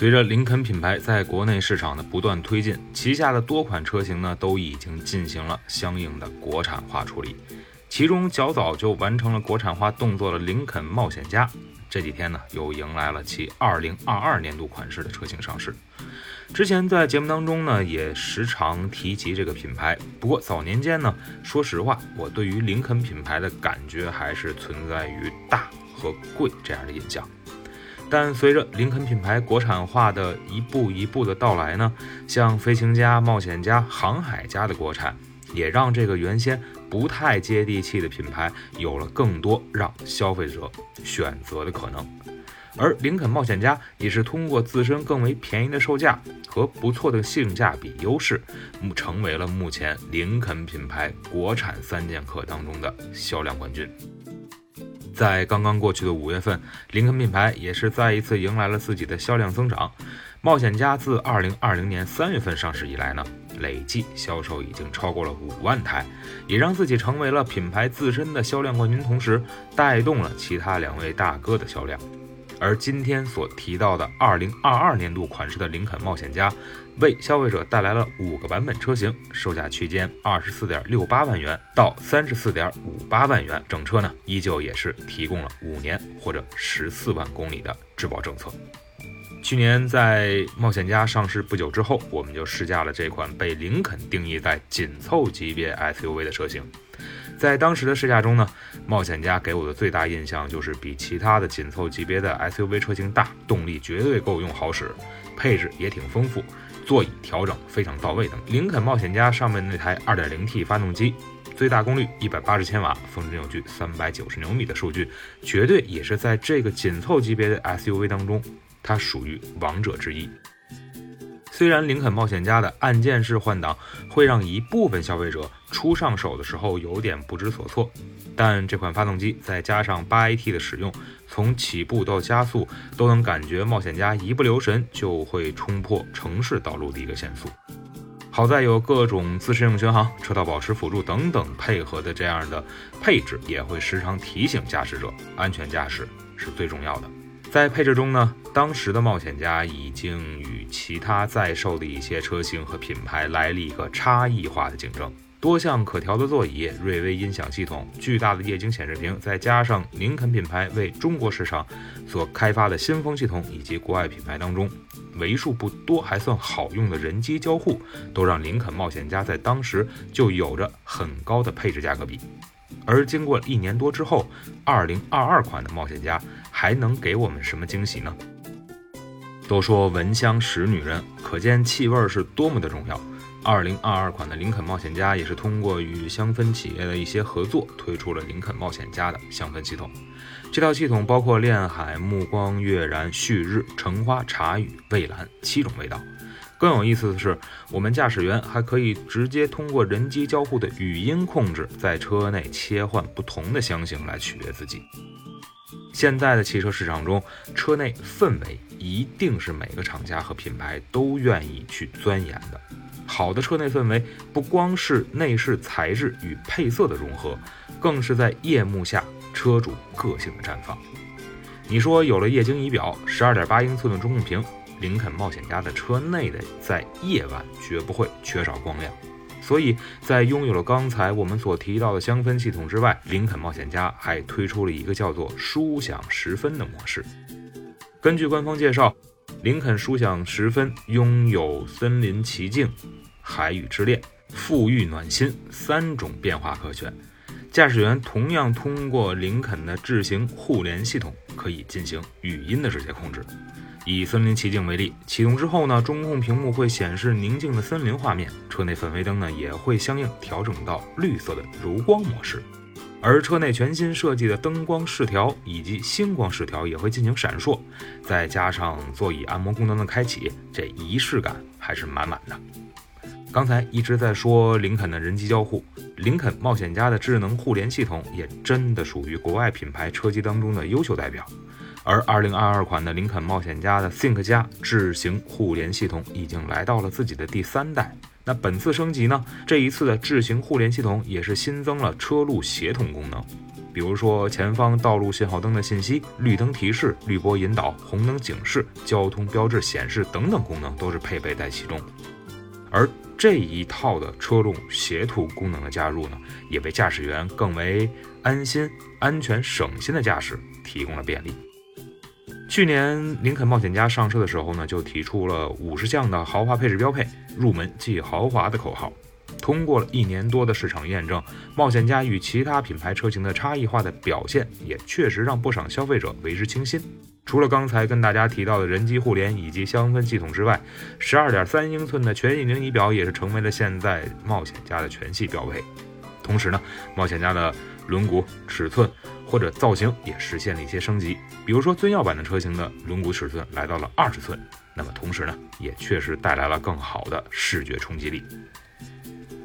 随着林肯品牌在国内市场的不断推进，旗下的多款车型呢都已经进行了相应的国产化处理。其中较早就完成了国产化动作的林肯冒险家，这几天呢又迎来了其2022年度款式的车型上市。之前在节目当中呢也时常提及这个品牌，不过早年间呢，说实话，我对于林肯品牌的感觉还是存在于大和贵这样的印象。但随着林肯品牌国产化的一步一步的到来呢，像飞行家、冒险家、航海家的国产，也让这个原先不太接地气的品牌有了更多让消费者选择的可能。而林肯冒险家也是通过自身更为便宜的售价和不错的性价比优势，成为了目前林肯品牌国产三剑客当中的销量冠军。在刚刚过去的五月份，林肯品牌也是再一次迎来了自己的销量增长。冒险家自二零二零年三月份上市以来呢，累计销售已经超过了五万台，也让自己成为了品牌自身的销量冠军，同时带动了其他两位大哥的销量。而今天所提到的二零二二年度款式的林肯冒险家，为消费者带来了五个版本车型，售价区间二十四点六八万元到三十四点五八万元。整车呢，依旧也是提供了五年或者十四万公里的质保政策。去年在冒险家上市不久之后，我们就试驾了这款被林肯定义在紧凑级别 SUV 的车型。在当时的试驾中呢，冒险家给我的最大印象就是比其他的紧凑级别的 SUV 车型大，动力绝对够用好使，配置也挺丰富，座椅调整非常到位等。林肯冒险家上面那台 2.0T 发动机，最大功率180千瓦，峰值扭矩390牛米的数据，绝对也是在这个紧凑级别的 SUV 当中，它属于王者之一。虽然林肯冒险家的按键式换挡会让一部分消费者初上手的时候有点不知所措，但这款发动机再加上八 AT 的使用，从起步到加速都能感觉冒险家一不留神就会冲破城市道路的一个限速。好在有各种自适应巡航、车道保持辅助等等配合的这样的配置，也会时常提醒驾驶者安全驾驶是最重要的。在配置中呢，当时的冒险家已经与其他在售的一些车型和品牌来了一个差异化的竞争。多项可调的座椅、瑞威音响系统、巨大的液晶显示屏，再加上林肯品牌为中国市场所开发的新风系统，以及国外品牌当中为数不多还算好用的人机交互，都让林肯冒险家在当时就有着很高的配置价格比。而经过一年多之后，二零二二款的冒险家还能给我们什么惊喜呢？都说闻香识女人，可见气味是多么的重要。二零二二款的林肯冒险家也是通过与香氛企业的一些合作，推出了林肯冒险家的香氛系统。这套系统包括恋海、暮光、月然、旭日、橙花、茶语、蔚蓝七种味道。更有意思的是，我们驾驶员还可以直接通过人机交互的语音控制，在车内切换不同的香型来取悦自己。现在的汽车市场中，车内氛围一定是每个厂家和品牌都愿意去钻研的。好的车内氛围，不光是内饰材质与配色的融合，更是在夜幕下车主个性的绽放。你说有了液晶仪表、十二点八英寸的中控屏。林肯冒险家的车内的在夜晚绝不会缺少光亮，所以在拥有了刚才我们所提到的香氛系统之外，林肯冒险家还推出了一个叫做“舒享十分”的模式。根据官方介绍，林肯舒享十分拥有森林奇境、海与之恋、富裕暖心三种变化可选，驾驶员同样通过林肯的智行互联系统可以进行语音的直接控制。以森林奇境为例，启动之后呢，中控屏幕会显示宁静的森林画面，车内氛围灯呢也会相应调整到绿色的柔光模式。而车内全新设计的灯光饰条以及星光饰条也会进行闪烁，再加上座椅按摩功能的开启，这仪式感还是满满的。刚才一直在说林肯的人机交互，林肯冒险家的智能互联系统也真的属于国外品牌车机当中的优秀代表。而2022款的林肯冒险家的 Think 加智行互联系统已经来到了自己的第三代。那本次升级呢？这一次的智行互联系统也是新增了车路协同功能，比如说前方道路信号灯的信息、绿灯提示、绿波引导、红灯警示、交通标志显示等等功能都是配备在其中。而这一套的车路协同功能的加入呢，也为驾驶员更为安心、安全、省心的驾驶提供了便利。去年林肯冒险家上市的时候呢，就提出了五十项的豪华配置标配，入门即豪华的口号。通过了一年多的市场验证，冒险家与其他品牌车型的差异化的表现，也确实让不少消费者为之倾心。除了刚才跟大家提到的人机互联以及香氛系统之外，十二点三英寸的全液晶仪表也是成为了现在冒险家的全系标配。同时呢，冒险家的轮毂尺寸。或者造型也实现了一些升级，比如说尊耀版的车型的轮毂尺寸来到了二十寸，那么同时呢，也确实带来了更好的视觉冲击力。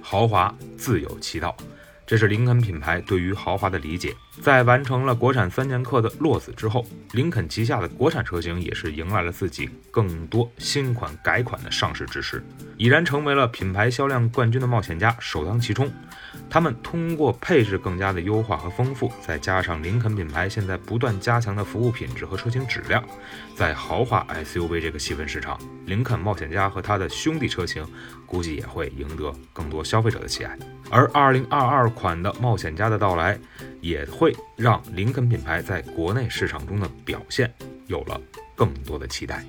豪华自有其道，这是林肯品牌对于豪华的理解。在完成了国产三剑客的落子之后，林肯旗下的国产车型也是迎来了自己更多新款改款的上市之时，已然成为了品牌销量冠军的冒险家首当其冲。他们通过配置更加的优化和丰富，再加上林肯品牌现在不断加强的服务品质和车型质量，在豪华 SUV 这个细分市场，林肯冒险家和他的兄弟车型估计也会赢得更多消费者的喜爱。而2022款的冒险家的到来，也会让林肯品牌在国内市场中的表现有了更多的期待。